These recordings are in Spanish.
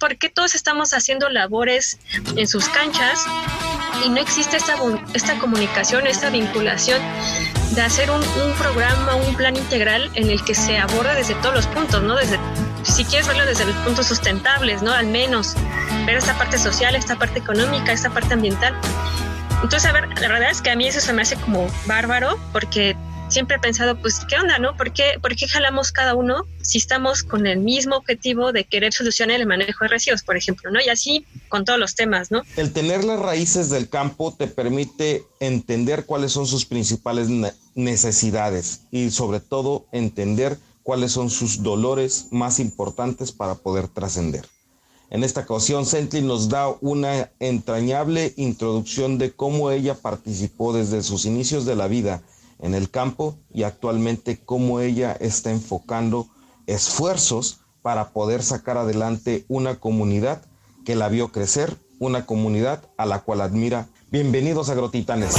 ¿por qué todos estamos haciendo labores en sus canchas y no existe esta, esta comunicación, esta vinculación de hacer un, un, programa, un plan integral en el que se aborda desde todos los puntos, ¿no? Desde, si quieres verlo desde los puntos sustentables, ¿no? Al menos ver esta parte social, esta parte económica, esta parte ambiental. Entonces, a ver, la verdad es que a mí eso se me hace como bárbaro porque siempre he pensado, pues, ¿qué onda, no? ¿Por qué, ¿Por qué jalamos cada uno si estamos con el mismo objetivo de querer solucionar el manejo de residuos, por ejemplo, ¿no? Y así con todos los temas, ¿no? El tener las raíces del campo te permite entender cuáles son sus principales necesidades y sobre todo entender cuáles son sus dolores más importantes para poder trascender. En esta ocasión, Sentley nos da una entrañable introducción de cómo ella participó desde sus inicios de la vida en el campo y actualmente cómo ella está enfocando esfuerzos para poder sacar adelante una comunidad que la vio crecer, una comunidad a la cual admira. Bienvenidos a Grotitanes.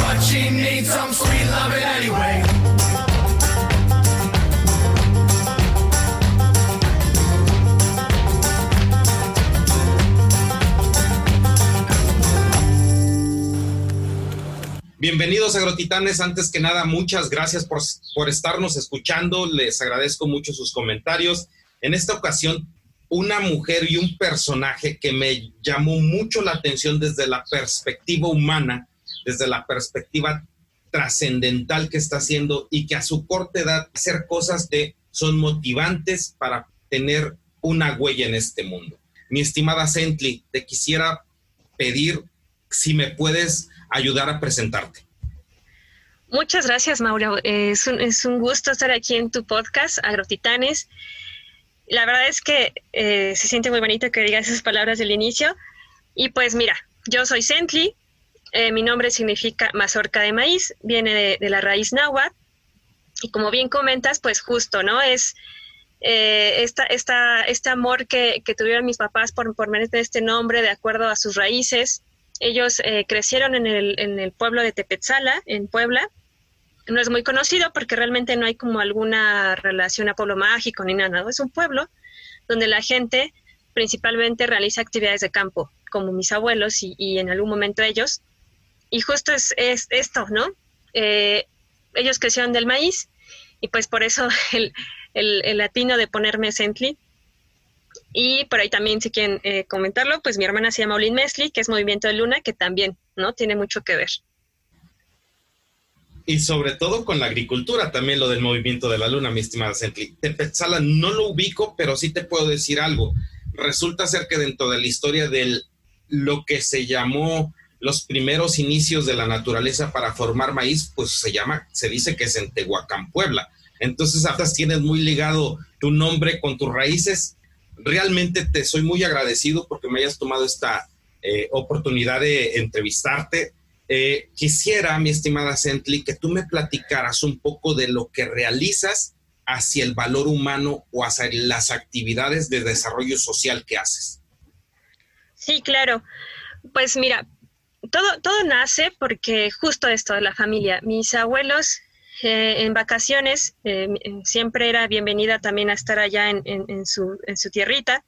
Bienvenidos Agrotitanes. Antes que nada, muchas gracias por, por estarnos escuchando. Les agradezco mucho sus comentarios. En esta ocasión, una mujer y un personaje que me llamó mucho la atención desde la perspectiva humana, desde la perspectiva trascendental que está haciendo y que a su corta edad hacer cosas que son motivantes para tener una huella en este mundo. Mi estimada Sentley, te quisiera pedir si me puedes ayudar a presentarte. Muchas gracias, Mauro. Es un, es un gusto estar aquí en tu podcast, Agrotitanes. La verdad es que eh, se siente muy bonito que digas esas palabras del inicio. Y pues mira, yo soy Sentli, eh, mi nombre significa mazorca de maíz, viene de, la raíz náhuatl. Y como bien comentas, pues justo, ¿no? Es eh, esta, esta, este amor que, que, tuvieron mis papás por, por merecer este nombre de acuerdo a sus raíces, ellos eh, crecieron en el, en el pueblo de Tepetzala, en Puebla. No es muy conocido porque realmente no hay como alguna relación a pueblo mágico ni nada. Es un pueblo donde la gente principalmente realiza actividades de campo, como mis abuelos y, en algún momento ellos. Y justo es, es esto, ¿no? Eh, ellos crecieron del maíz y pues por eso el, el, latino de ponerme Sently y por ahí también, si quieren eh, comentarlo, pues mi hermana se llama Olin Mesli, que es Movimiento de Luna, que también, ¿no? Tiene mucho que ver. Y sobre todo con la agricultura, también lo del movimiento de la luna, mi estimada Sentli. Tepetzala no lo ubico, pero sí te puedo decir algo. Resulta ser que dentro de la historia de lo que se llamó los primeros inicios de la naturaleza para formar maíz, pues se llama, se dice que es en Tehuacán, Puebla. Entonces, hasta tienes muy ligado tu nombre con tus raíces realmente te soy muy agradecido porque me hayas tomado esta eh, oportunidad de entrevistarte. Eh, quisiera, mi estimada Sentley, que tú me platicaras un poco de lo que realizas hacia el valor humano o hacia las actividades de desarrollo social que haces. Sí, claro. Pues mira, todo, todo nace porque justo esto de la familia. Mis abuelos eh, en vacaciones eh, siempre era bienvenida también a estar allá en, su, tierrita.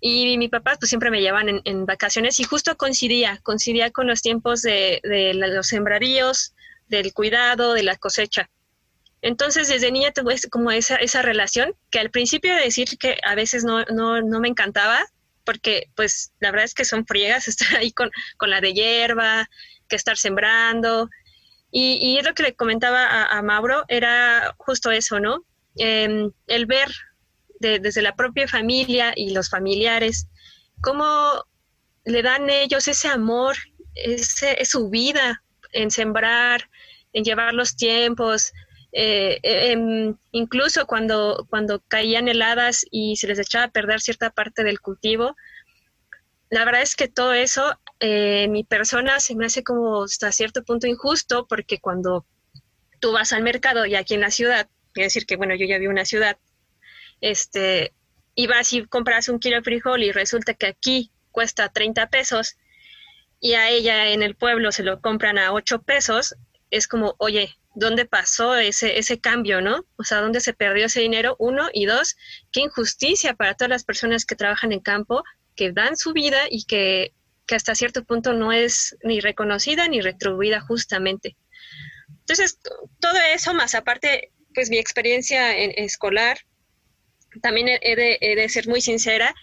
Y mi papá pues siempre me llevaban en, vacaciones y justo coincidía, coincidía con los tiempos de, los sembraríos, del cuidado, de la cosecha. Entonces desde niña tuve como esa, esa relación que al principio de decir que a veces no, me encantaba, porque pues la verdad es que son friegas estar ahí con, con la de hierba, que estar sembrando, y, y lo que le comentaba a, Mauro era justo eso, ¿no? Em, el ver desde la propia familia y los familiares cómo le dan ellos ese amor, ese, es su vida en sembrar, en llevar los tiempos, eh, em, incluso cuando, cuando caían heladas y se les echaba a perder cierta parte del cultivo. La verdad es que todo eso eh, mi persona se me hace como hasta cierto punto injusto porque cuando tú vas al mercado y aquí en la ciudad, quiero decir que bueno, yo ya vi una ciudad, este, y vas y compras un kilo de frijol y resulta que aquí cuesta 30 pesos y a ella en el pueblo se lo compran a 8 pesos, es como, oye, ¿dónde pasó ese, ese cambio, no? O sea, ¿dónde se perdió ese dinero? Uno, y dos, qué injusticia para todas las personas que trabajan en campo que dan su vida y que, que hasta cierto punto no es ni reconocida ni retribuida justamente. Entonces, todo eso más aparte, pues mi experiencia en, escolar, también he de, ser muy sincera,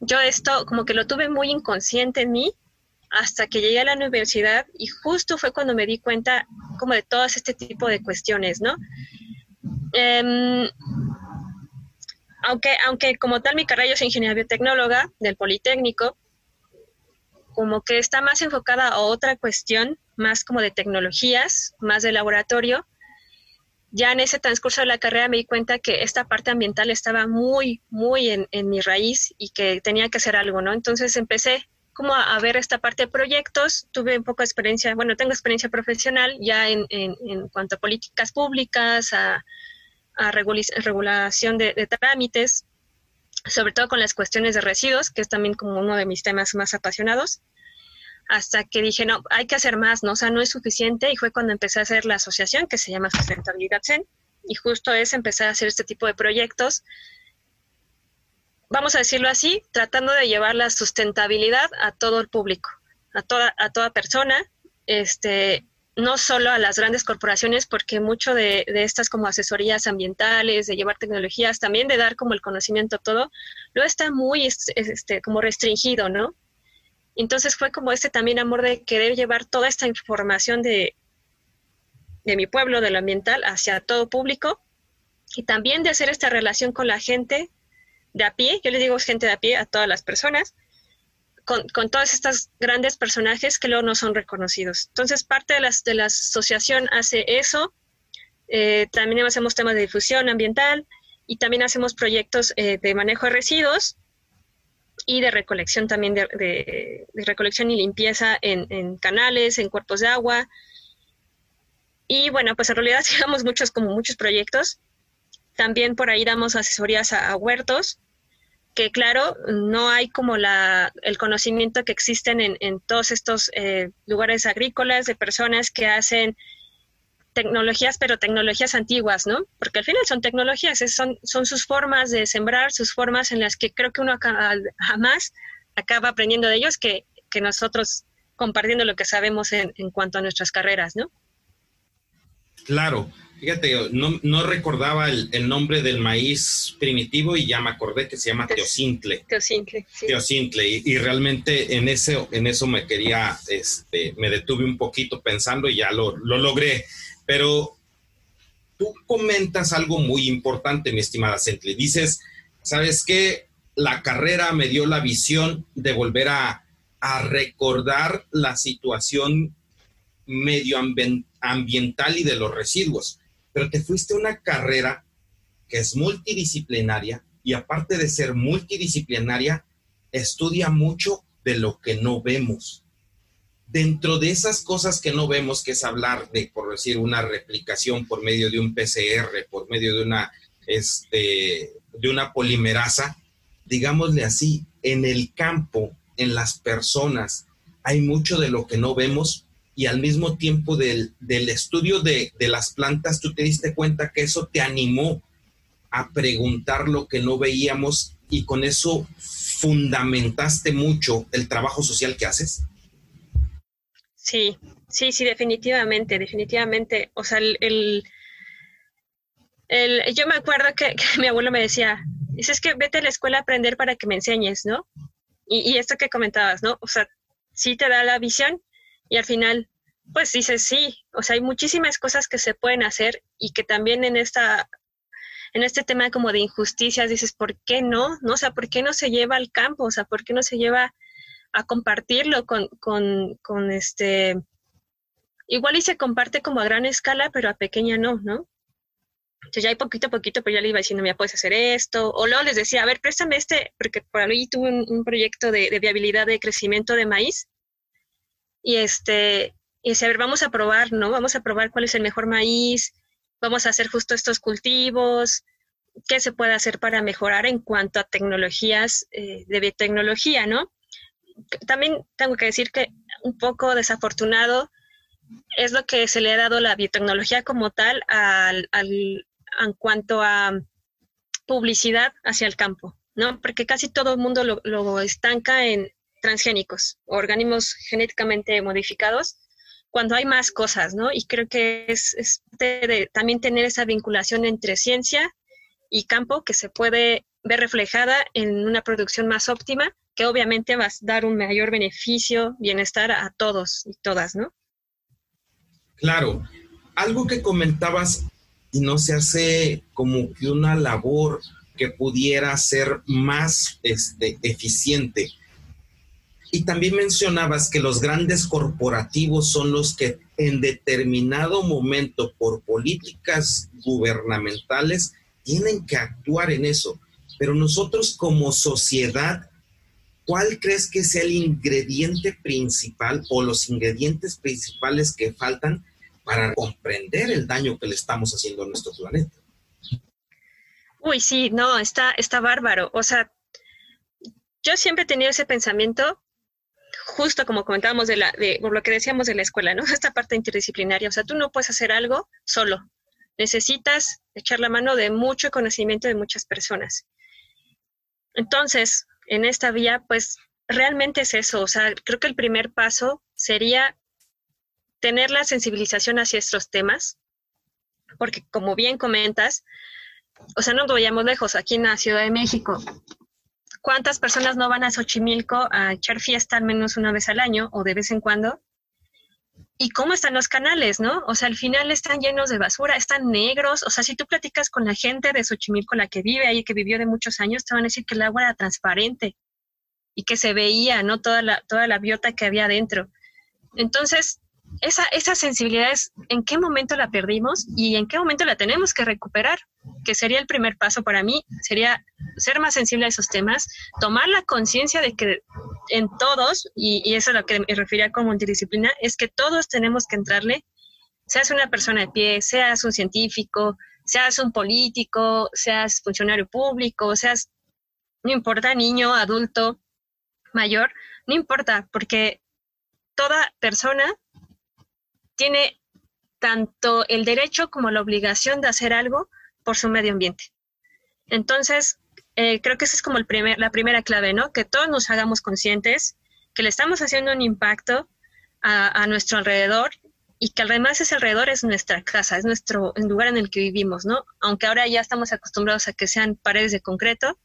yo esto como que lo tuve muy inconsciente en mí hasta que llegué a la universidad y justo fue cuando me di cuenta como de todo este tipo de cuestiones, ¿no? Em, aunque, aunque como tal mi carrera yo soy ingeniera biotecnóloga del Politécnico, como que está más enfocada a otra cuestión, más como de tecnologías, más de laboratorio. Ya en ese transcurso de la carrera me di cuenta que esta parte ambiental estaba muy, muy en, en mi raíz y que tenía que hacer algo, ¿no? Entonces empecé como a, ver esta parte de proyectos. Tuve un poco de experiencia, bueno, tengo experiencia profesional ya en, en, cuanto a políticas públicas, a, a regulación de, trámites, sobre todo con las cuestiones de residuos, que es también como uno de mis temas más apasionados, hasta que dije, no, hay que hacer más, ¿no? O sea, no es suficiente, y fue cuando empecé a hacer la asociación que se llama Sustentabilidad Zen, y justo es empezar a hacer este tipo de proyectos vamos a decirlo así, tratando de llevar la sustentabilidad a todo el público, a toda, a toda persona, este, no solo a las grandes corporaciones, porque mucho de, estas como asesorías ambientales, de llevar tecnologías, también de dar como el conocimiento todo, lo está muy este, como restringido, ¿no? Entonces fue como este también amor de querer llevar toda esta información de, de mi pueblo, de lo ambiental, hacia todo público y también de hacer esta relación con la gente de a pie, yo le digo gente de a pie a todas las personas, con, con todas estas grandes personajes que luego no son reconocidos. Entonces, parte de, las, de la asociación hace eso. Eh, también hacemos temas de difusión ambiental y también hacemos proyectos eh, de manejo de residuos y de recolección también de, recolección y limpieza en, en, canales, en cuerpos de agua. Y bueno, pues en realidad llevamos muchos, como muchos proyectos. También por ahí damos asesorías a, huertos, que claro, no hay como la, el conocimiento que existen en, todos estos eh, lugares agrícolas de personas que hacen tecnologías, pero tecnologías antiguas, ¿no? Porque al final son tecnologías, son, son sus formas de sembrar, sus formas en las que creo que uno jamás acaba aprendiendo de ellos que, que nosotros compartiendo lo que sabemos en, en cuanto a nuestras carreras, ¿no? Claro, Fíjate, no, no recordaba el, nombre del maíz primitivo y ya me acordé que se llama teocintle. Teocintle, sí. Teocintle. Y, realmente en, ese, en eso me quería, este, me detuve un poquito pensando y ya lo, lo logré. Pero tú comentas algo muy importante, mi estimada Centle. Dices, ¿sabes qué? La carrera me dio la visión de volver a, a recordar la situación medioambiental y de los residuos pero te fuiste a una carrera que es multidisciplinaria y aparte de ser multidisciplinaria, estudia mucho de lo que no vemos. Dentro de esas cosas que no vemos, que es hablar de, por decir, una replicación por medio de un PCR, por medio de una, este, de una polimerasa, digámosle así, en el campo, en las personas, hay mucho de lo que no vemos y al mismo tiempo del, estudio de, las plantas, tú te diste cuenta que eso te animó a preguntar lo que no veíamos y con eso fundamentaste mucho el trabajo social que haces? Sí, sí, sí, definitivamente, definitivamente. O sea, el, el, yo me acuerdo que, mi abuelo me decía, es que vete a la escuela a aprender para que me enseñes, ¿no? Y, y esto que comentabas, ¿no? O sea, sí te da la visión, y al final, pues dices, sí, o sea, hay muchísimas cosas que se pueden hacer y que también en esta en este tema como de injusticias dices, ¿por qué no? ¿No? O sea, ¿por qué no se lleva al campo? O sea, ¿por qué no se lleva a compartirlo con, con, con este... Igual y se comparte como a gran escala, pero a pequeña no, ¿no? Entonces ya hay poquito a poquito, pero ya le iba diciendo, mira, puedes hacer esto. O luego les decía, a ver, préstame este, porque por ahí tuve un, proyecto de, de, viabilidad de crecimiento de maíz y este, y decía, vamos a probar, ¿no? Vamos a probar cuál es el mejor maíz, vamos a hacer justo estos cultivos, qué se puede hacer para mejorar en cuanto a tecnologías eh, de biotecnología, ¿no? También tengo que decir que un poco desafortunado es lo que se le ha dado la biotecnología como tal al, al, en cuanto a publicidad hacia el campo, ¿no? Porque casi todo el mundo lo, estanca en transgénicos, organismos genéticamente modificados, cuando hay más cosas, ¿no? Y creo que es, es de también tener esa vinculación entre ciencia y campo que se puede ver reflejada en una producción más óptima, que obviamente va a dar un mayor beneficio, bienestar a todos y todas, ¿no? Claro. Algo que comentabas y no se hace como que una labor que pudiera ser más este, eficiente. Y también mencionabas que los grandes corporativos son los que en determinado momento por políticas gubernamentales tienen que actuar en eso. Pero nosotros como sociedad, ¿cuál crees que sea el ingrediente principal o los ingredientes principales que faltan para comprender el daño que le estamos haciendo a nuestro planeta? Uy, sí, no, está, está bárbaro. O sea, yo siempre he tenido ese pensamiento, justo como comentábamos de, la, de lo que decíamos de la escuela, ¿no? Esta parte interdisciplinaria. O sea, tú no puedes hacer algo solo. Necesitas echar la mano de mucho conocimiento de muchas personas. Entonces, en esta vía, pues realmente es eso. O sea, creo que el primer paso sería tener la sensibilización hacia estos temas, porque como bien comentas, o sea, no nos vayamos lejos, aquí en la Ciudad de México, ¿cuántas personas no van a Xochimilco a echar fiesta al menos una vez al año o de vez en cuando? ¿Y cómo están los canales, no? O sea, al final están llenos de basura, están negros. O sea, si tú platicas con la gente de Xochimilco, la que vive ahí, que vivió de muchos años, te van a decir que el agua era transparente y que se veía, ¿no? Toda la, toda la biota que había dentro. Entonces, esa, esa sensibilidad es en qué momento la perdimos y en qué momento la tenemos que recuperar, que sería el primer paso para mí, sería ser más sensible a esos temas, tomar la conciencia de que en todos, y, eso es lo que me refería como multidisciplina, es que todos tenemos que entrarle, seas una persona de pie, seas un científico, seas un político, seas funcionario público, seas, no importa, niño, adulto, mayor, no importa, porque toda persona tiene tanto el derecho como la obligación de hacer algo por su medio ambiente. Entonces, eh, creo que esa es como el primer, la primera clave, ¿no? Que todos nos hagamos conscientes, que le estamos haciendo un impacto a, nuestro alrededor y que además ese alrededor es nuestra casa, es nuestro lugar en el que vivimos, ¿no? Aunque ahora ya estamos acostumbrados a que sean paredes de concreto,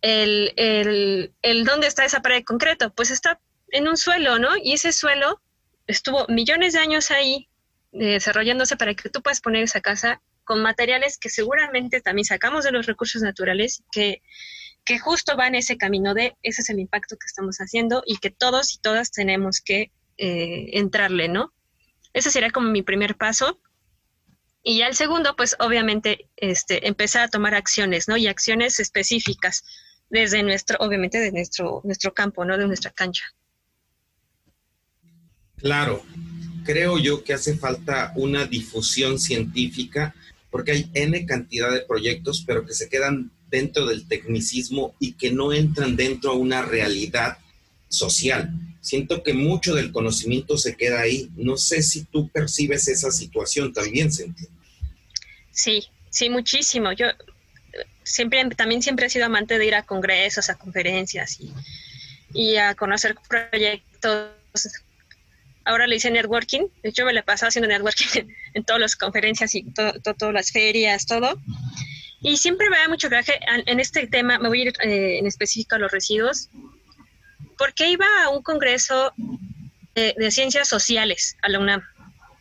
el, el, el dónde está esa pared de concreto, pues está en un suelo, ¿no? Y ese suelo estuvo millones de años ahí eh, desarrollándose para que tú puedas poner esa casa con materiales que seguramente también sacamos de los recursos naturales, que, que justo van ese camino de ese es el impacto que estamos haciendo y que todos y todas tenemos que eh, entrarle, ¿no? Ese sería como mi primer paso. Y ya el segundo, pues obviamente, este, empezar a tomar acciones, ¿no? Y acciones específicas desde nuestro, obviamente, de nuestro, nuestro campo, ¿no? De nuestra cancha. Claro, creo yo que hace falta una difusión científica porque hay N cantidad de proyectos, pero que se quedan dentro del tecnicismo y que no entran dentro a una realidad social. Siento que mucho del conocimiento se queda ahí. No sé si tú percibes esa situación también, Senti. Sí, sí, muchísimo. Yo siempre, también siempre he sido amante de ir a congresos, a conferencias y a conocer proyectos ahora le hice networking, de hecho me la pasado haciendo networking en, todas las conferencias y todas las ferias, todo. Y siempre me da mucho coraje en este tema, me voy a ir eh, en específico a los residuos, porque iba a un congreso de, ciencias sociales a la UNAM.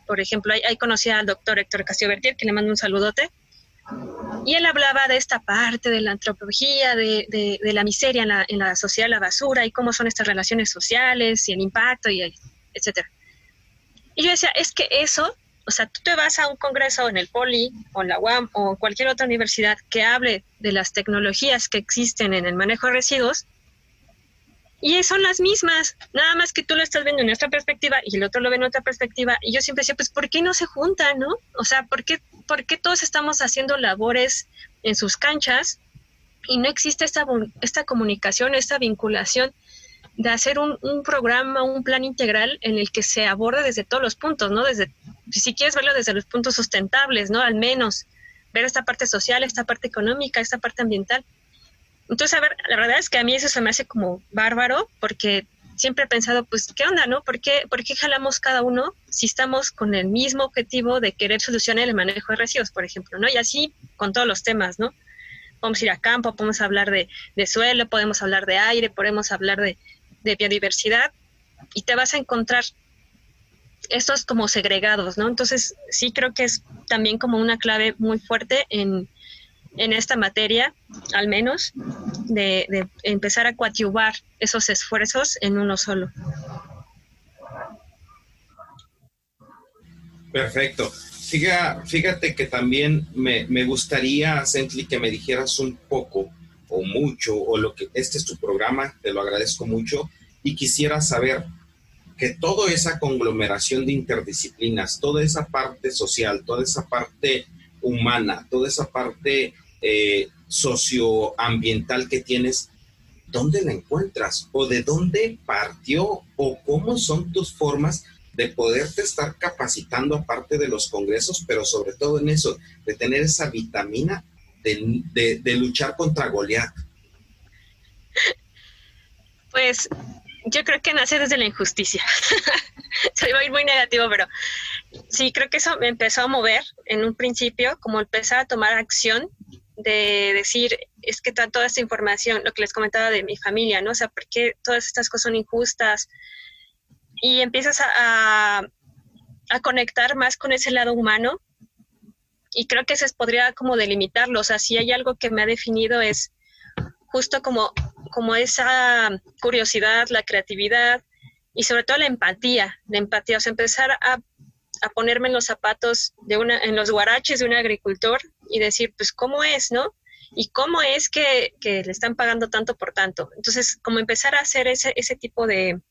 Por ejemplo, ahí, conocí al doctor Héctor Castillo Bertier, que le mando un saludote, y él hablaba de esta parte de la antropología, de, de, la miseria en la, en la, sociedad, la basura, y cómo son estas relaciones sociales y el impacto, y etcétera. Y yo decía, es que eso, o sea, tú te vas a un congreso en el Poli o en la UAM o cualquier otra universidad que hable de las tecnologías que existen en el manejo de residuos y son las mismas, nada más que tú lo estás viendo en otra perspectiva y el otro lo ve en otra perspectiva. Y yo siempre decía, pues, ¿por qué no se juntan, no? O sea, ¿por qué, por qué todos estamos haciendo labores en sus canchas y no existe esta, esta comunicación, esta vinculación de hacer un, un, programa, un plan integral en el que se aborde desde todos los puntos, ¿no? Desde, si quieres verlo desde los puntos sustentables, ¿no? Al menos ver esta parte social, esta parte económica, esta parte ambiental. Entonces, a ver, la verdad es que a mí eso se me hace como bárbaro porque siempre he pensado, pues, ¿qué onda, no? ¿Por qué, ¿Por qué jalamos cada uno si estamos con el mismo objetivo de querer solucionar el manejo de residuos, por ejemplo, ¿no? Y así con todos los temas, ¿no? Podemos ir a campo, podemos hablar de, suelo, podemos hablar de aire, podemos hablar de, de biodiversidad y te vas a encontrar estos como segregados, ¿no? Entonces, sí creo que es también como una clave muy fuerte en, en esta materia, al menos, de, empezar a coadyuvar esos esfuerzos en uno solo. Perfecto. Fíjate, que también me, gustaría, Cently, que me dijeras un poco o mucho, o lo que este es tu programa, te lo agradezco mucho, y quisiera saber que toda esa conglomeración de interdisciplinas, toda esa parte social, toda esa parte humana, toda esa parte eh, socioambiental que tienes, ¿dónde la encuentras? ¿O de dónde partió? ¿O cómo son tus formas de poderte estar capacitando aparte de los congresos, pero sobre todo en eso, de tener esa vitamina de, luchar contra Goliat? Pues yo creo que nace desde la injusticia. Soy muy negativo, pero sí, creo que eso me empezó a mover en un principio, como empezar a tomar acción de decir, es que toda esta información, lo que les comentaba de mi familia, ¿no? O sea, ¿por qué todas estas cosas son injustas? Y empiezas a, a, conectar más con ese lado humano y creo que se podría como delimitarlo, o sea, si hay algo que me ha definido es justo como, como esa curiosidad, la creatividad y sobre todo la empatía, la empatía, o sea, empezar a, a ponerme en los zapatos de una, en los guaraches de un agricultor y decir, pues, ¿cómo es, no? ¿Y cómo es que, le están pagando tanto por tanto? Entonces, como empezar a hacer ese, ese tipo de,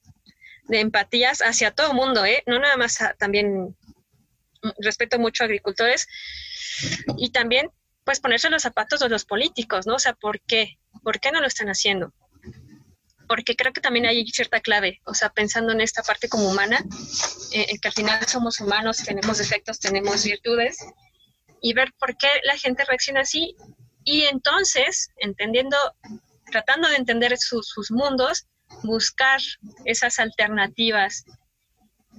empatías hacia todo el mundo, ¿eh? No nada más también respeto mucho a agricultores y también pues ponerse los zapatos de los políticos, ¿no? O sea, ¿por qué? ¿Por qué no lo están haciendo? Porque creo que también hay cierta clave, o sea, pensando en esta parte como humana, eh, en que al final somos humanos, tenemos defectos, tenemos virtudes, y ver por qué la gente reacciona así y entonces, entendiendo, tratando de entender sus, mundos, buscar esas alternativas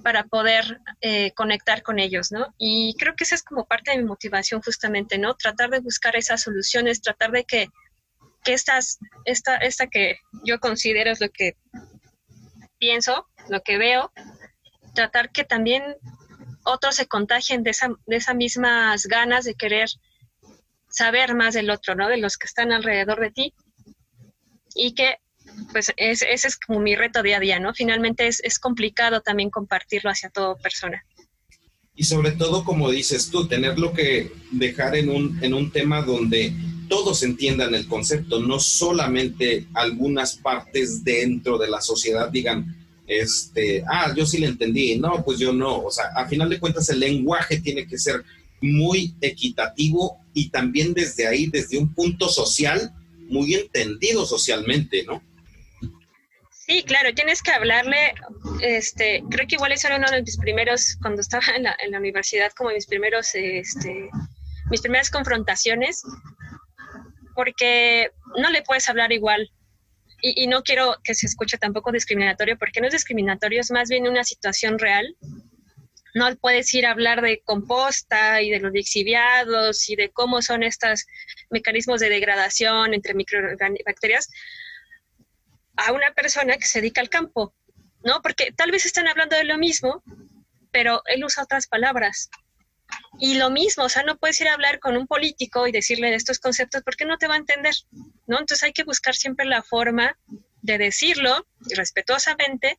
para poder eh, conectar con ellos, ¿no? Y creo que esa es como parte de mi motivación justamente, ¿no? Tratar de buscar esas soluciones, tratar de que, que estas, esta, esta que yo considero es lo que pienso, lo que veo, tratar que también otros se contagien de, esa, de esas mismas ganas de querer saber más del otro, ¿no? De los que están alrededor de ti. Y que, pues, ese es como mi reto día a día, ¿no? Finalmente es, es complicado también compartirlo hacia toda persona. Y sobre todo, como dices tú, tenerlo que dejar en un, en un tema donde todos entiendan el concepto, no solamente algunas partes dentro de la sociedad digan, este, ah, yo sí le entendí, no, pues yo no. O sea, a final de cuentas el lenguaje tiene que ser muy equitativo y también desde ahí, desde un punto social, muy entendido socialmente, ¿no? Sí, claro, tienes que hablarle, este, creo que igual eso era uno de mis primeros, cuando estaba en la, universidad, como mis primeros, este, mis primeras confrontaciones, porque no le puedes hablar igual y, no quiero que se escuche tampoco discriminatorio, porque no es discriminatorio, es más bien una situación real. No puedes ir a hablar de composta y de los lixiviados y de cómo son estos mecanismos de degradación entre microbacterias a una persona que se dedica al campo, ¿no? Porque tal vez están hablando de lo mismo, pero él usa otras palabras. Y lo mismo, o sea, no puedes ir a hablar con un político y decirle de estos conceptos porque no te va a entender, ¿no? Entonces hay que buscar siempre la forma de decirlo respetuosamente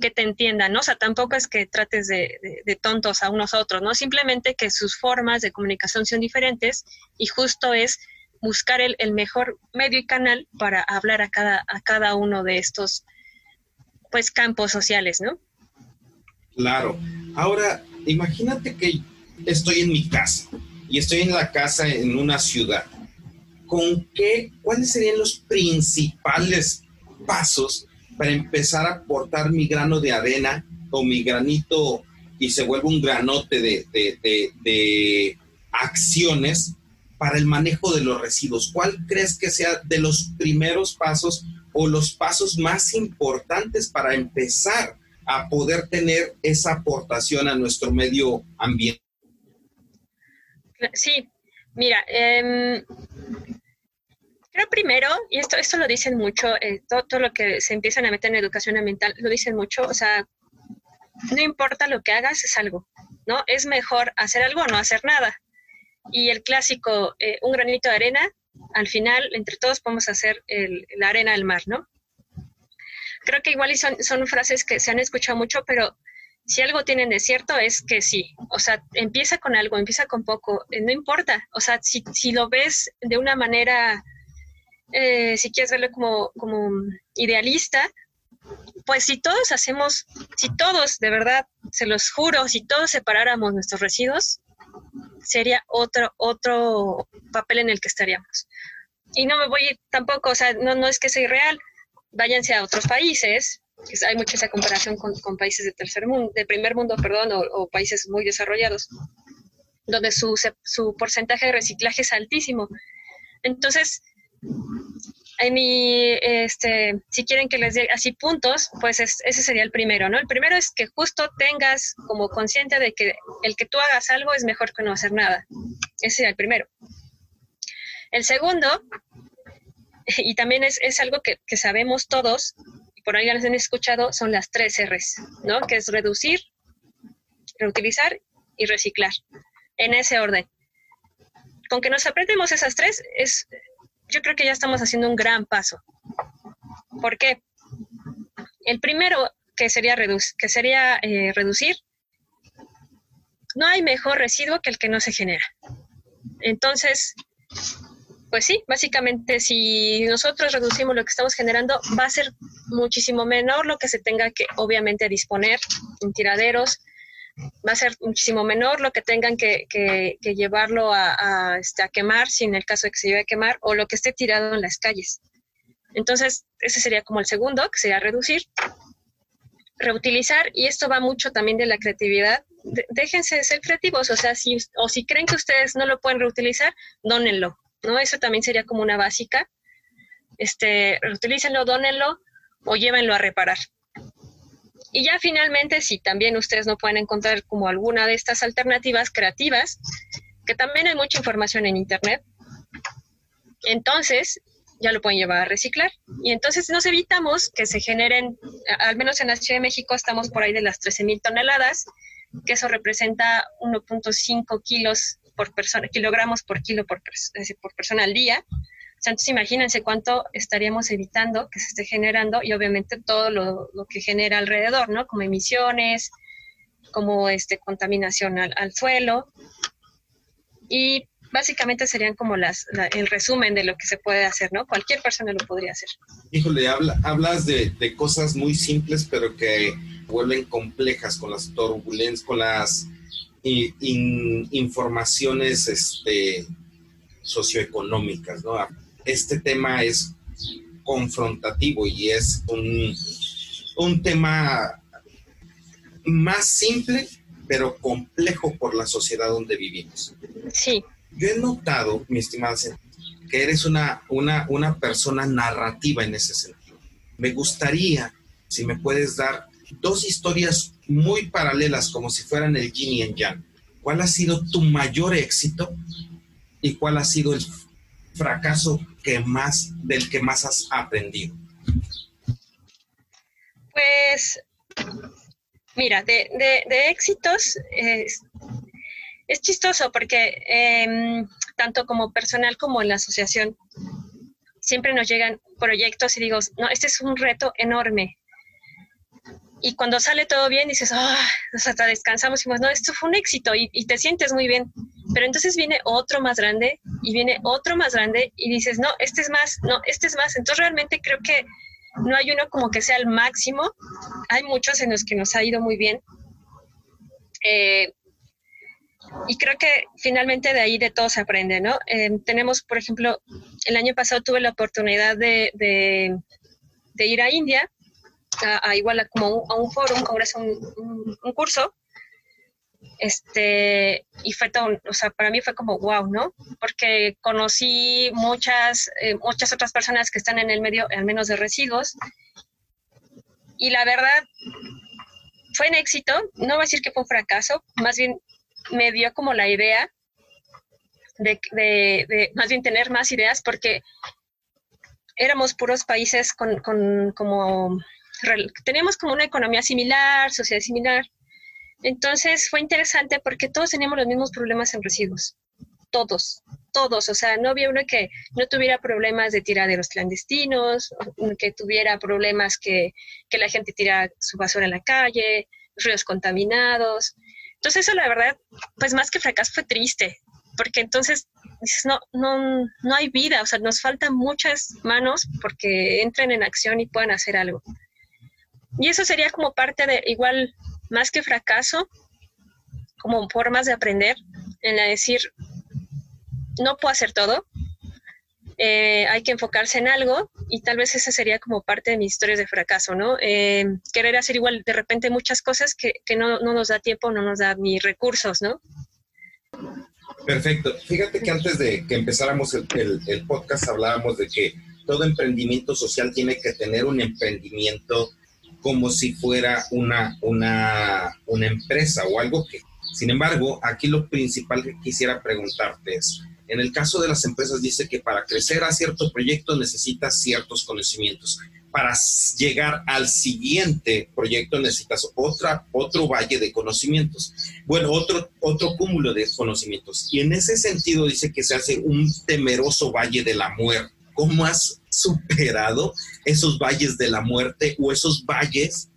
que te entiendan, ¿no? O sea, tampoco es que trates de, tontos a unos a otros, ¿no? Simplemente que sus formas de comunicación son diferentes y justo es buscar el, el, mejor medio y canal para hablar a cada, a cada uno de estos, pues, campos sociales, ¿no? Claro. Ahora, imagínate que estoy en mi casa y estoy en la casa en una ciudad, ¿con qué, cuáles serían los principales pasos para empezar a aportar mi grano de arena o mi granito y se vuelve un granote de, de, acciones para el manejo de los residuos? ¿Cuál crees que sea de los primeros pasos o los pasos más importantes para empezar a poder tener esa aportación a nuestro medio ambiente? Sí, mira, eh, creo primero, y esto, esto lo dicen mucho, eh, todo, todo, lo que se empiezan a meter en educación ambiental, lo dicen mucho, o sea, no importa lo que hagas, es algo, ¿no? Es mejor hacer algo o no hacer nada. Y el clásico, eh, un granito de arena, al final, entre todos podemos hacer la arena del mar, ¿no? Creo que igual son, son frases que se han escuchado mucho, pero si algo tienen de cierto es que sí, o sea, empieza con algo, empieza con poco, eh, no importa, o sea, si, si, lo ves de una manera, eh, si quieres verlo como, como idealista, pues si todos hacemos, si todos, de verdad, se los juro, si todos separáramos nuestros residuos, sería otro, otro papel en el que estaríamos. Y no me voy tampoco, o sea, no, no es que sea irreal, váyanse a otros países, hay mucha esa comparación con, con, países de tercer mundo, de primer mundo, perdón, o, o países muy desarrollados, donde su, su, porcentaje de reciclaje es altísimo. Entonces, mi, este, si quieren que les dé así puntos, pues es, ese sería el primero, ¿no? El primero es que justo tengas como consciente de que el que tú hagas algo es mejor que no hacer nada. Ese sería el primero. El segundo, y también es, es algo que, que sabemos todos, por ahí ya les han escuchado, son las tres R's, ¿no? Que es reducir, reutilizar y reciclar, en ese orden. Con que nos aprendemos esas tres, es, yo creo que ya estamos haciendo un gran paso. ¿Por qué? El primero, que sería, que sería eh, reducir, no hay mejor residuo que el que no se genera. Entonces, pues sí, básicamente si nosotros reducimos lo que estamos generando, va a ser muchísimo menor lo que se tenga que obviamente disponer en tiraderos, va a ser muchísimo menor lo que tengan que, llevarlo a, este, a, quemar, si en el caso de que se lleve a quemar, o lo que esté tirado en las calles. Entonces, ese sería como el segundo, que sería reducir. Reutilizar, y esto va mucho también de la creatividad, déjense ser creativos, o sea, si, o si creen que ustedes no lo pueden reutilizar, dónenlo, ¿no? Eso también sería como una básica. Este, reutilícenlo, dónenlo o llévenlo a reparar. Y ya finalmente, si también ustedes no pueden encontrar como alguna de estas alternativas creativas, que también hay mucha información en Internet, entonces ya lo pueden llevar a reciclar. Y entonces nos evitamos que se generen, al menos en la Ciudad de México estamos por ahí de las 13 mil toneladas, que eso representa 1.5 kilos por persona, kilogramos por kilo por, por persona al día. Sea, entonces imagínense cuánto estaríamos evitando que se esté generando y obviamente todo lo, que genera alrededor, ¿no? Como emisiones, como este, contaminación al, al suelo. Y básicamente serían como las, la, el resumen de lo que se puede hacer, ¿no? Cualquier persona lo podría hacer. Híjole, habla, hablas de, cosas muy simples, pero que vuelven complejas con las turbulencias, con las in, informaciones este, socioeconómicas, ¿no? Este tema es confrontativo y es un, un tema más simple, pero complejo por la sociedad donde vivimos. Sí. Yo he notado, mi estimada, que eres una, una, una persona narrativa en ese sentido. Me gustaría, si me puedes dar dos historias muy paralelas, como si fueran el yin y el yang. ¿Cuál ha sido tu mayor éxito y cuál ha sido el fracaso que más, del que más has aprendido? Pues, mira, de, de, de éxitos es, es, chistoso porque eh, tanto como personal como en la asociación siempre nos llegan proyectos y digo, no, este es un reto enorme, y cuando sale todo bien dices, ah, nos hasta descansamos y no, esto fue un éxito y, te sientes muy bien. Pero entonces viene otro más grande y viene otro más grande y dices, no, este es más, no, este es más. Entonces realmente creo que no hay uno como que sea el máximo. Hay muchos en los que nos ha ido muy bien. Eh, y creo que finalmente de ahí de todo se aprende, ¿no? Eh, tenemos, por ejemplo, el año pasado tuve la oportunidad de, de ir a India a, igual a, como un, a un foro, un congreso, un, un, curso. Este, y fue todo, o sea, para mí fue como wow, ¿no? Porque conocí muchas, eh, muchas otras personas que están en el medio, al menos de residuos, y la verdad, fue un éxito, no voy a decir que fue un fracaso, más bien me dio como la idea de, de, más bien tener más ideas, porque éramos puros países con, con como, teníamos como una economía similar, sociedad similar, entonces fue interesante porque todos teníamos los mismos problemas en residuos, todos, todos, o sea, no había uno que no tuviera problemas de tiraderos clandestinos, que tuviera problemas que, que la gente tira su basura en la calle, ríos contaminados. Entonces eso la verdad, pues más que fracaso fue triste, porque entonces dices, no, no, no hay vida, o sea, nos faltan muchas manos porque entren en acción y puedan hacer algo. Y eso sería como parte de, igual, más que fracaso, como formas de aprender, en la decir, no puedo hacer todo, eh, hay que enfocarse en algo y tal vez esa sería como parte de mis historias de fracaso, ¿no? Eh, querer hacer igual de repente muchas cosas que, que no, no, nos da tiempo, no nos da ni recursos, ¿no? Perfecto. Fíjate que antes de que empezáramos el, el, el podcast hablábamos de que todo emprendimiento social tiene que tener un emprendimiento como si fuera una, una, una empresa o algo que... Sin embargo, aquí lo principal que quisiera preguntarte es, en el caso de las empresas dice que para crecer a cierto proyecto necesitas ciertos conocimientos. Para llegar al siguiente proyecto necesitas otra, otro valle de conocimientos. Bueno, otro, otro cúmulo de conocimientos. Y en ese sentido dice que se hace un temeroso valle de la muerte. ¿Cómo has superado esos valles de la muerte o esos valles?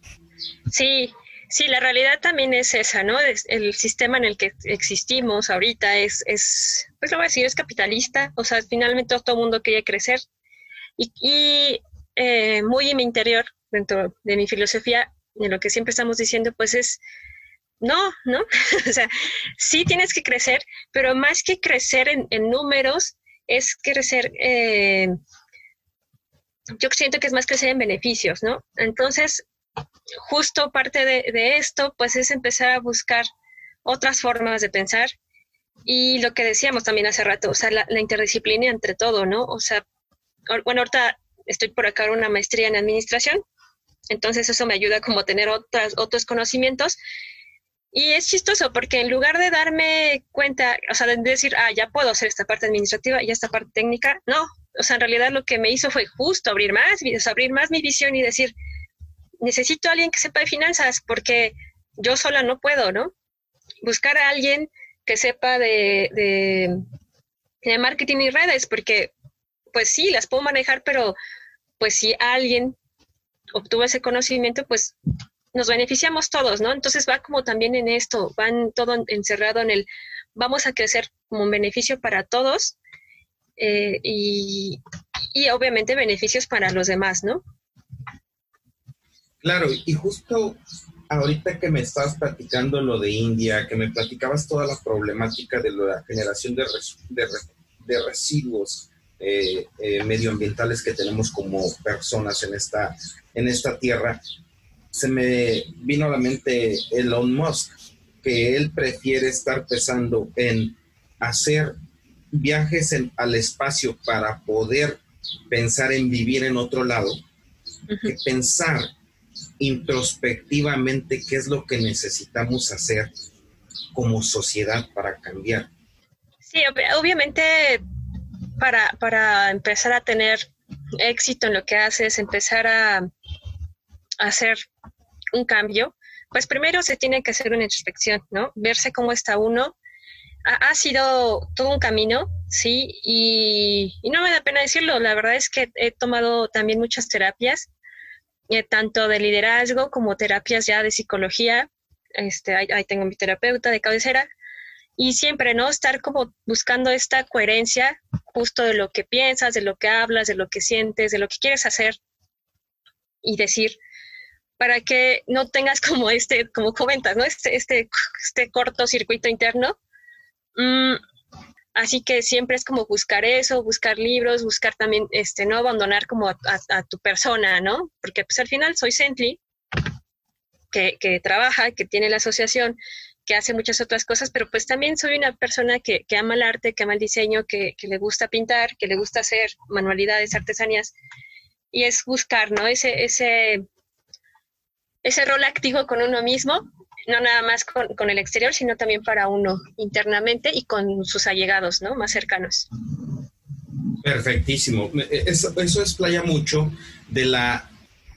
Sí, Sí, la realidad también es esa, ¿no? El sistema en el que existimos ahorita es, es pues lo voy a decir, es capitalista, o sea, finalmente todo el mundo quiere crecer. Y, eh, muy en mi interior, dentro de mi filosofía, de lo que siempre estamos diciendo, pues es, no, ¿no? o sea, sí tienes que crecer, pero más que crecer en, en números, es crecer... Eh, yo siento que es más crecer en beneficios, ¿no? Entonces, justo parte de, esto, pues es empezar a buscar otras formas de pensar y lo que decíamos también hace rato, o sea, la, interdisciplina entre todo, ¿no? O sea, bueno, ahorita estoy por acá en una maestría en administración, entonces eso me ayuda como a tener otras, otros conocimientos. Y es chistoso porque en lugar de darme cuenta, o sea, de decir, ah, ya puedo hacer esta parte administrativa y esta parte técnica, no, o sea, en realidad lo que me hizo fue justo abrir más, abrir más mi visión y decir, necesito a alguien que sepa de finanzas porque yo sola no puedo, ¿no? Buscar a alguien que sepa de, de, marketing y redes, porque pues sí, las puedo manejar, pero pues si alguien obtuvo ese conocimiento, pues nos beneficiamos todos, ¿no? Entonces va como también en esto, van todo encerrado en el, vamos a crecer como un beneficio para todos eh, y, y obviamente beneficios para los demás, ¿no? Claro, y justo ahorita que me estabas platicando lo de India, que me platicabas toda la problemática de la generación de, de, residuos eh, eh, medioambientales que tenemos como personas en esta, en esta tierra, se me vino a la mente Elon Musk, que él prefiere estar pensando en hacer viajes al espacio para poder pensar en vivir en otro lado, que pensar introspectivamente qué es lo que necesitamos hacer como sociedad para cambiar. Sí, obviamente para, para empezar a tener éxito en lo que haces, empezar a, hacer un cambio, pues primero se tiene que hacer una introspección, ¿no? Verse cómo está uno. Ha, sido todo un camino, sí, y, y, no me da pena decirlo, la verdad es que he tomado también muchas terapias eh, tanto de liderazgo como terapias ya de psicología. Este, ahí, tengo mi terapeuta de cabecera. Y siempre, ¿no? Estar como buscando esta coherencia justo de lo que piensas, de lo que hablas, de lo que sientes, de lo que quieres hacer y decir, para que no tengas como este, como comentas, ¿no? Este, este, este cortocircuito interno. Mm, Así que siempre es como buscar eso, buscar libros, buscar también, este, no abandonar como a, tu persona, ¿no? Porque pues al final soy Sently, que, trabaja, que tiene la asociación, que hace muchas otras cosas, pero pues también soy una persona que, que ama el arte, que ama el diseño, que, que, le gusta pintar, que le gusta hacer manualidades, artesanías, y es buscar, ¿no? Ese, ese, ese rol activo con uno mismo, no nada más con, con el exterior, sino también para uno internamente y con sus allegados, ¿no? Más cercanos. Perfectísimo. Eso, eso explaya mucho de la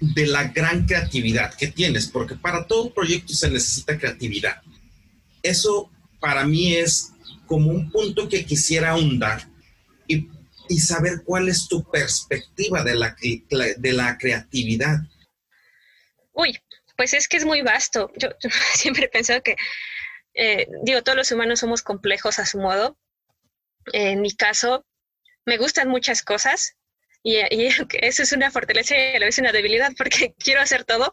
de la gran creatividad que tienes, porque para todo proyecto se necesita creatividad. Eso para mí es como un punto que quisiera ahondar y, y saber cuál es tu perspectiva de la, de la creatividad. Uy, pues es que es muy vasto. Yo, siempre he pensado que, eh, digo, todos los humanos somos complejos a su modo. en mi caso, me gustan muchas cosas, y, eso es una fortaleza y a la vez una debilidad porque quiero hacer todo.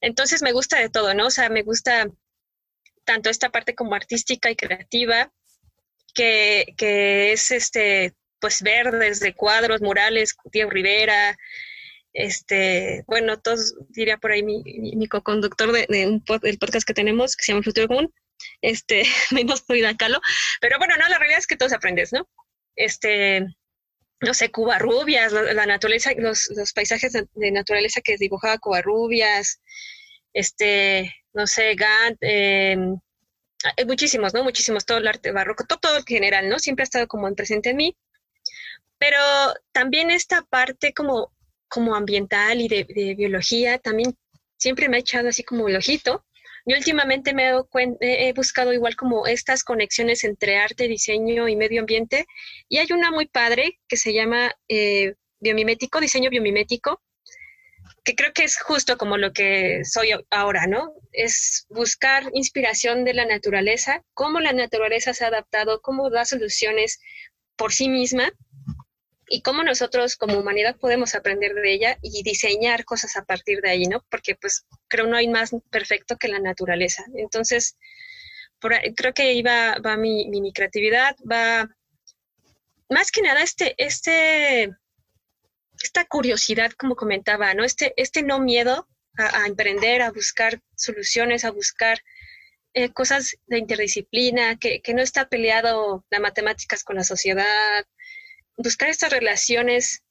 Entonces me gusta de todo, ¿no? O sea, me gusta tanto esta parte como artística y creativa, que, que es este, pues ver desde cuadros, murales, Diego Rivera, este, bueno, todos, diría por ahí mi, co-conductor de, del podcast que tenemos, que se llama Futuro Común, este, menos Frida Kahlo, pero bueno, no, la realidad es que todos aprendes, ¿no? Este, no sé, Cubarrubias, la naturaleza, los, los paisajes de, naturaleza que dibujaba Cubarrubias, este, no sé, Gant, hay muchísimos, ¿no? Muchísimos, todo el arte barroco, todo, todo en general, ¿no? Siempre ha estado como en presente en mí. Pero también esta parte como, como ambiental y de, biología, también siempre me ha echado así como el ojito. Yo últimamente me he, he buscado igual como estas conexiones entre arte, diseño y medio ambiente y hay una muy padre que se llama eh, biomimético, diseño biomimético, que creo que es justo como lo que soy ahora, ¿no? Es buscar inspiración de la naturaleza, cómo la naturaleza se ha adaptado, cómo da soluciones por sí misma y cómo nosotros como humanidad podemos aprender de ella y diseñar cosas a partir de ahí, ¿no? Porque pues creo no hay más perfecto que la naturaleza. Entonces, creo que ahí va, mi, creatividad, va más que nada este, este, esta curiosidad, como comentaba, ¿no? Este, este no miedo a, emprender, a buscar soluciones, a buscar eh, cosas de interdisciplina, que, que no está peleado las matemáticas con la sociedad, buscar estas relaciones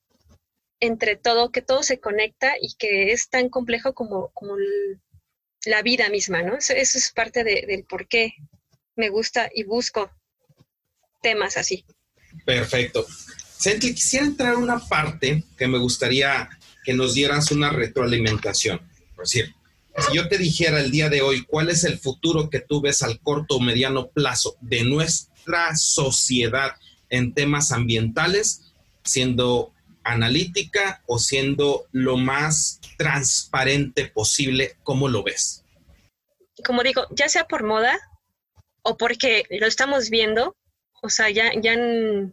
entre todo, que todo se conecta y que es tan complejo como, como la vida misma, ¿no? Eso, es parte del por qué me gusta y busco temas así. Perfecto. Sentli, quisiera entrar a una parte que me gustaría que nos dieras una retroalimentación. Por decir, si yo te dijera el día de hoy cuál es el futuro que tú ves al corto o mediano plazo de nuestra sociedad en temas ambientales, siendo analítica o siendo lo más transparente posible, ¿cómo lo ves? Como digo, ya sea por moda o porque lo estamos viendo, o sea, ya, ya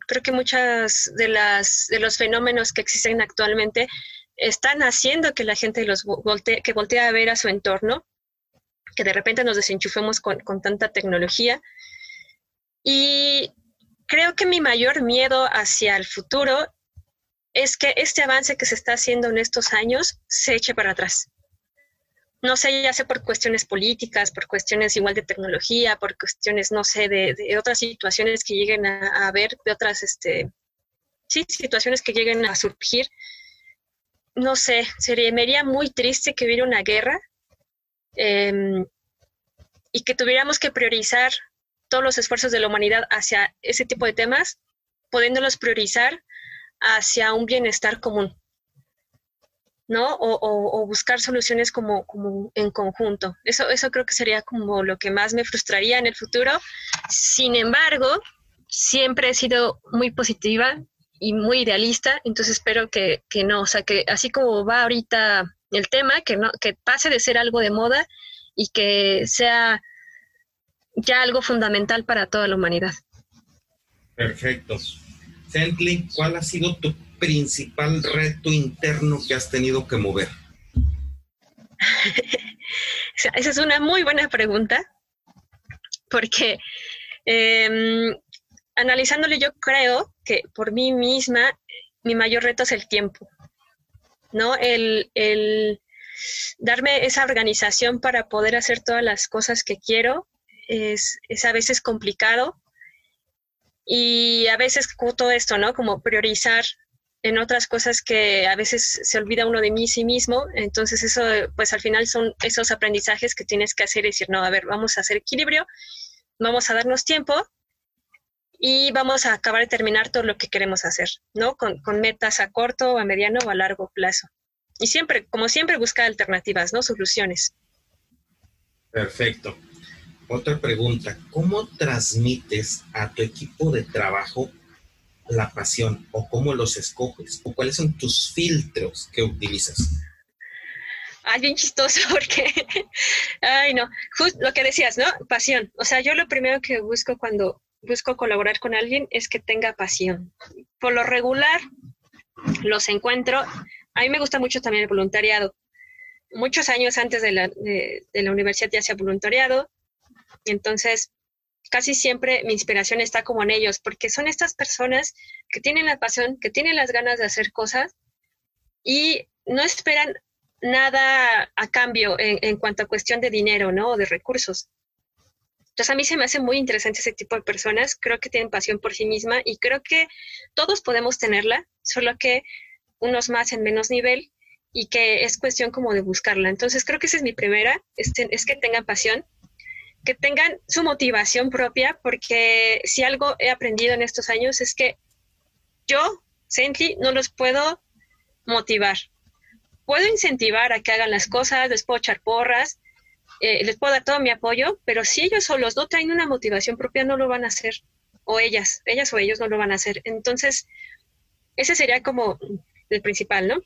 creo que muchas de las de los fenómenos que existen actualmente están haciendo que la gente los voltee, que voltea a ver a su entorno, que de repente nos desenchufemos con, con tanta tecnología. Y creo que mi mayor miedo hacia el futuro es que este avance que se está haciendo en estos años se eche para atrás. No sé, ya sea por cuestiones políticas, por cuestiones igual de tecnología, por cuestiones, no sé, de, otras situaciones que lleguen a, haber, de otras, este, sí, situaciones que lleguen a surgir. No sé, sería, me haría muy triste que hubiera una guerra em, y que tuviéramos que priorizar todos los esfuerzos de la humanidad hacia ese tipo de temas, pudiéndolos priorizar hacia un bienestar común, ¿no? O, buscar soluciones como, como, en conjunto. Eso, eso creo que sería como lo que más me frustraría en el futuro. Sin embargo, siempre he sido muy positiva y muy idealista, entonces espero que, que no, o sea, que así como va ahorita el tema, que, no, que pase de ser algo de moda y que sea ya algo fundamental para toda la humanidad. Perfecto. Cently, ¿cuál ha sido tu principal reto interno que has tenido que mover? Esa es una muy buena pregunta, porque eh, analizándole yo creo que por mí misma mi mayor reto es el tiempo, ¿no? El, el darme esa organización para poder hacer todas las cosas que quiero es, a veces complicado y a veces todo esto, ¿no? Como priorizar en otras cosas que a veces se olvida uno de mí sí mismo. Entonces eso, pues al final son esos aprendizajes que tienes que hacer y decir, no, a ver, vamos a hacer equilibrio, vamos a darnos tiempo y vamos a acabar de terminar todo lo que queremos hacer, ¿no? Con, con metas a corto, a mediano o a largo plazo. Y siempre, como siempre, buscar alternativas, ¿no? Soluciones. Perfecto. Otra pregunta, ¿cómo transmites a tu equipo de trabajo la pasión o cómo los escoges o cuáles son tus filtros que utilizas? Ay, bien chistoso porque, ay no, justo lo que decías, ¿no? Pasión. O sea, yo lo primero que busco cuando busco colaborar con alguien es que tenga pasión. Por lo regular, los encuentro. A mí me gusta mucho también el voluntariado muchos años antes de la, de, la universidad ya hacía voluntariado, entonces casi siempre mi inspiración está como en ellos, porque son estas personas que tienen la pasión, que tienen las ganas de hacer cosas y no esperan nada a cambio en, en cuanto a cuestión de dinero, ¿no? O de recursos. Entonces a mí se me hace muy interesante ese tipo de personas, creo que tienen pasión por sí misma y creo que todos podemos tenerla, solo que unos más en menos nivel y que es cuestión como de buscarla. Entonces creo que esa es mi primera, este, es que tengan pasión, que tengan su motivación propia, porque si algo he aprendido en estos años es que yo, Senti, no los puedo motivar. Puedo incentivar a que hagan las cosas, les puedo echar porras, eh, les puedo dar todo mi apoyo, pero si ellos solos no traen una motivación propia, no lo van a hacer. O ellas, ellas o ellos no lo van a hacer. Entonces, ese sería como el principal, ¿no?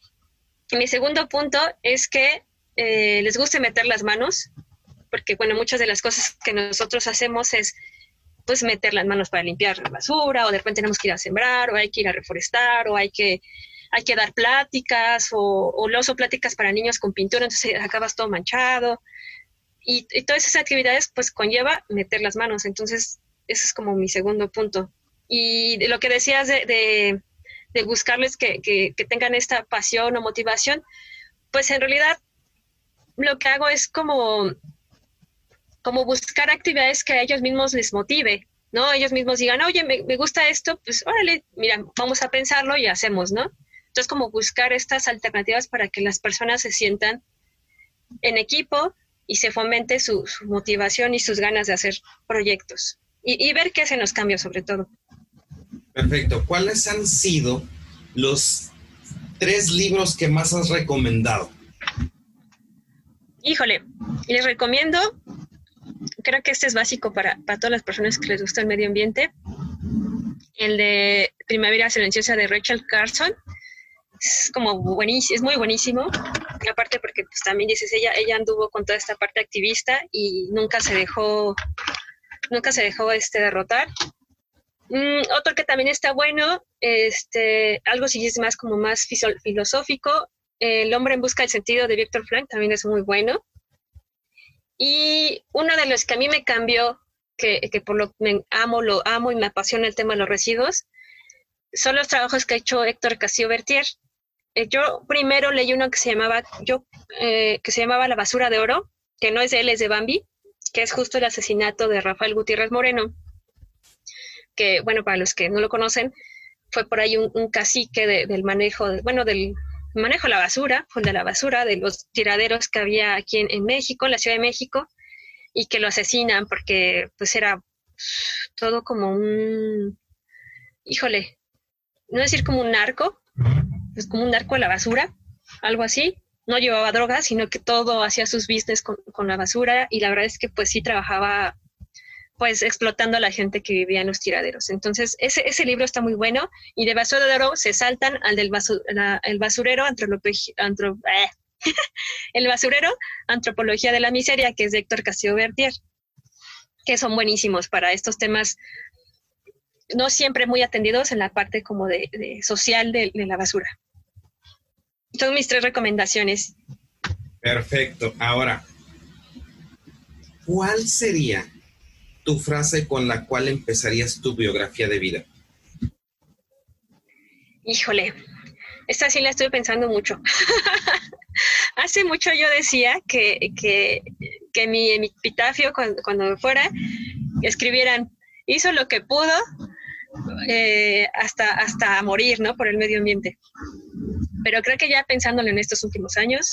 Mi segundo punto es que eh, les guste meter las manos, porque bueno, muchas de las cosas que nosotros hacemos es pues meter las manos para limpiar la basura, o de repente tenemos que ir a sembrar, o hay que ir a reforestar, o hay que, hay que dar pláticas, o, o pláticas para niños con pintura, entonces acabas todo manchado. Y, todas esas actividades pues conlleva meter las manos, entonces ese es como mi segundo punto. Y lo que decías de de buscarles que, tengan esta pasión o motivación, pues en realidad lo que hago es como, como buscar actividades que a ellos mismos les motive, ¿no? Ellos mismos digan, oye, me, me, gusta esto, pues órale, mira, vamos a pensarlo y hacemos, ¿no? Entonces, como buscar estas alternativas para que las personas se sientan en equipo y se fomente su, motivación y sus ganas de hacer proyectos. Y, y ver qué hacen los cambios, sobre todo. Perfecto. ¿Cuáles han sido los tres libros que más has recomendado? Híjole, les recomiendo, creo que este es básico para, todas las personas que les gusta el medio ambiente, el de Primavera Silenciosa de Rachel Carson. Es como buenísimo, es muy buenísimo, aparte porque pues, también dices, ella, ella anduvo con toda esta parte activista y nunca se dejó, nunca se dejó este derrotar. Mm, otro que también está bueno, este, algo si es más como más filosófico, El hombre en busca del sentido de Víctor Frank también es muy bueno. Y uno de los que a mí me cambió, que, por lo que amo, lo amo y me apasiona el tema de los residuos, son los trabajos que ha hecho Héctor Castillo Bertier. Eh, yo primero leí uno que se llamaba, yo, eh, que se llamaba La basura de oro, que no es de él, es de Bambi, que es justo el asesinato de Rafael Gutiérrez Moreno que, bueno, para los que no lo conocen, fue por ahí un, cacique del manejo, bueno, del manejo la basura, de la basura, de los tiraderos que había aquí en, México, en la Ciudad de México, y que lo asesinan porque pues era todo como un, híjole, no decir como un narco, pues como un narco de la basura, algo así. No llevaba drogas, sino que todo hacía sus business con, con la basura y la verdad es que pues sí trabajaba pues explotando a la gente que vivía en los tiraderos. Entonces, ese, ese libro está muy bueno y de oro se saltan al del el basurero eh, el basurero antropología de la miseria que es de Héctor Castillo Bertier, que son buenísimos para estos temas no siempre muy atendidos en la parte como de, social de, de la basura. Son mis tres recomendaciones. Perfecto. Ahora, ¿cuál sería tu frase con la cual empezarías tu biografía de vida? Híjole, esta sí la estoy pensando mucho. Hace mucho yo decía que, que mi, en mi epitafio, cuando, cuando fuera, escribieran, hizo lo que pudo eh, hasta, hasta morir, ¿no? Por el medio ambiente. Pero creo que ya pensándolo en estos últimos años,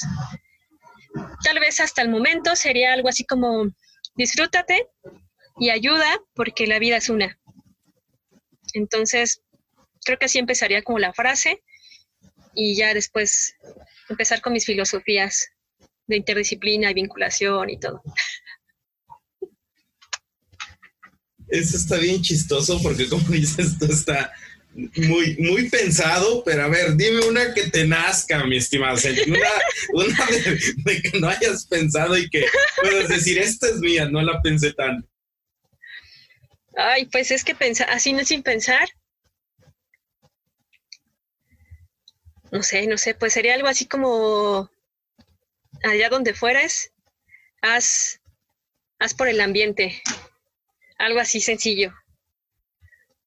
tal vez hasta el momento sería algo así como, disfrútate y ayuda porque la vida es una. Entonces, creo que así empezaría como la frase y ya después empezar con mis filosofías de interdisciplina y vinculación y todo. Eso está bien chistoso porque como dices, esto está muy, muy pensado, pero a ver, dime una que te nazca, mi estimado. Una, una de, que no hayas pensado y que puedas decir, esta es mía, no la pensé tanto. Ay, pues es que pensar, así no sin pensar. No sé, no sé, pues sería algo así como allá donde fueras, haz, haz por el ambiente. Algo así sencillo.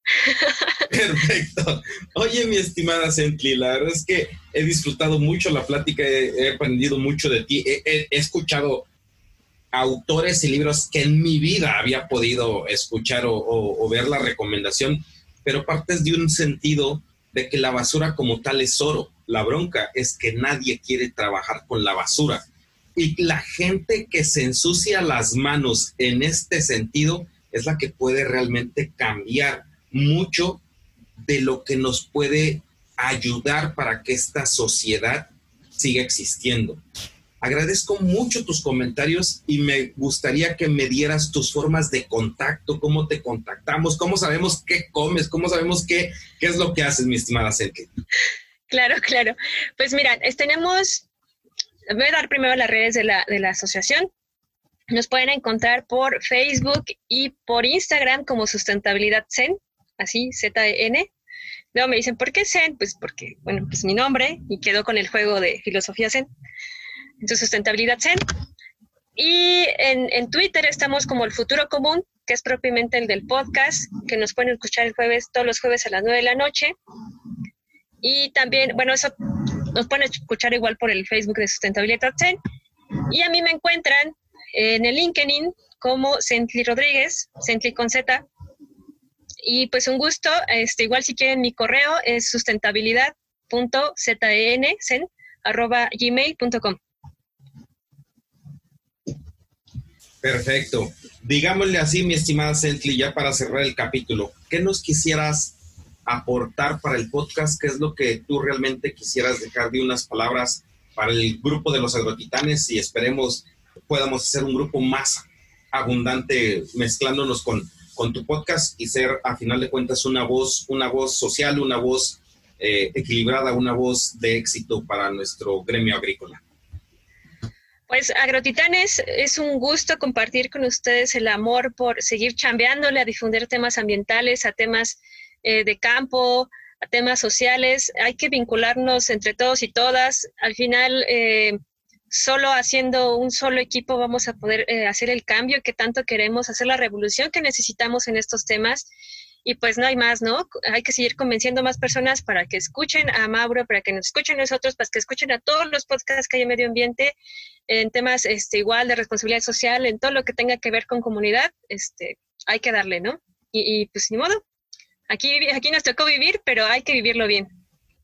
Perfecto. Oye, mi estimada Sentli, la verdad es que he disfrutado mucho la plática, he, aprendido mucho de ti, he, escuchado autores y libros que en mi vida había podido escuchar o, ver la recomendación, pero partes de un sentido de que la basura como tal es oro. La bronca es que nadie quiere trabajar con la basura. Y la gente que se ensucia las manos en este sentido es la que puede realmente cambiar mucho de lo que nos puede ayudar para que esta sociedad siga existiendo. Agradezco mucho tus comentarios y me gustaría que me dieras tus formas de contacto, cómo te contactamos, cómo sabemos qué comes, cómo sabemos qué, qué es lo que haces, mi estimada Sergio. Claro, claro. Pues mira, tenemos, voy a dar primero las redes de la, de la asociación. Nos pueden encontrar por Facebook y por Instagram como Sustentabilidad Zen, así, Z-E-N. Luego me dicen, ¿por qué Zen? Pues porque, bueno, pues mi nombre y quedó con el juego de filosofía Zen. Entonces, Sustentabilidad Zen. Y en, en Twitter estamos como el futuro común, que es propiamente el del podcast, que nos pueden escuchar el jueves, todos los jueves a las 9 de la noche. Y también, bueno, eso nos pueden escuchar igual por el Facebook de Sustentabilidad Zen. Y a mí me encuentran en el LinkedIn como Centli Rodríguez, Centli con Z. Y pues un gusto, este, igual si quieren mi correo es sustentabilidad.zen.gmail.com. Perfecto. Digámosle así, mi estimada Centli, ya para cerrar el capítulo, ¿qué nos quisieras aportar para el podcast? ¿Qué es lo que tú realmente quisieras dejar de unas palabras para el grupo de los agrotitanes y esperemos podamos hacer un grupo más abundante mezclándonos con, con tu podcast y ser a final de cuentas una voz, una voz social, una voz eh, equilibrada, una voz de éxito para nuestro gremio agrícola. Pues Agrotitanes, es un gusto compartir con ustedes el amor por seguir chambeándole a difundir temas ambientales, a temas eh, de campo, a temas sociales. Hay que vincularnos entre todos y todas. Al final, eh, solo haciendo un solo equipo vamos a poder eh, hacer el cambio que tanto queremos, hacer la revolución que necesitamos en estos temas. Y pues no hay más, ¿no? Hay que seguir convenciendo más personas para que escuchen a Mauro, para que nos escuchen nosotros, para que escuchen a todos los podcasts que hay en medio ambiente, en temas este, igual de responsabilidad social, en todo lo que tenga que ver con comunidad, este, hay que darle, ¿no? Y, pues ni modo, aquí, aquí nos tocó vivir, pero hay que vivirlo bien.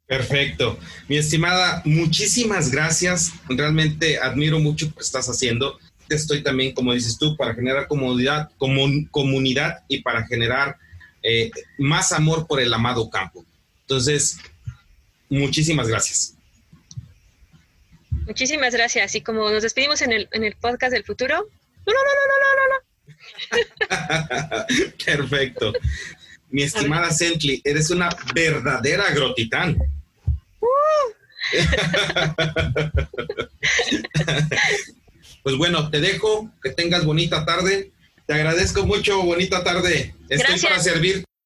Perfecto. Mi estimada, muchísimas gracias. Realmente admiro mucho lo que estás haciendo. Estoy también, como dices tú, para generar comunidad, comunidad y para generar eh, más amor por el amado campo. Entonces, muchísimas gracias. Muchísimas gracias. Y como nos despedimos en el, en el podcast del futuro, no, no, no, no, no, no, no. Perfecto. Mi estimada Sentley, eres una verdadera agrotitán. pues bueno, te dejo, que tengas bonita tarde. Te agradezco mucho, bonita tarde. Estoy para servir.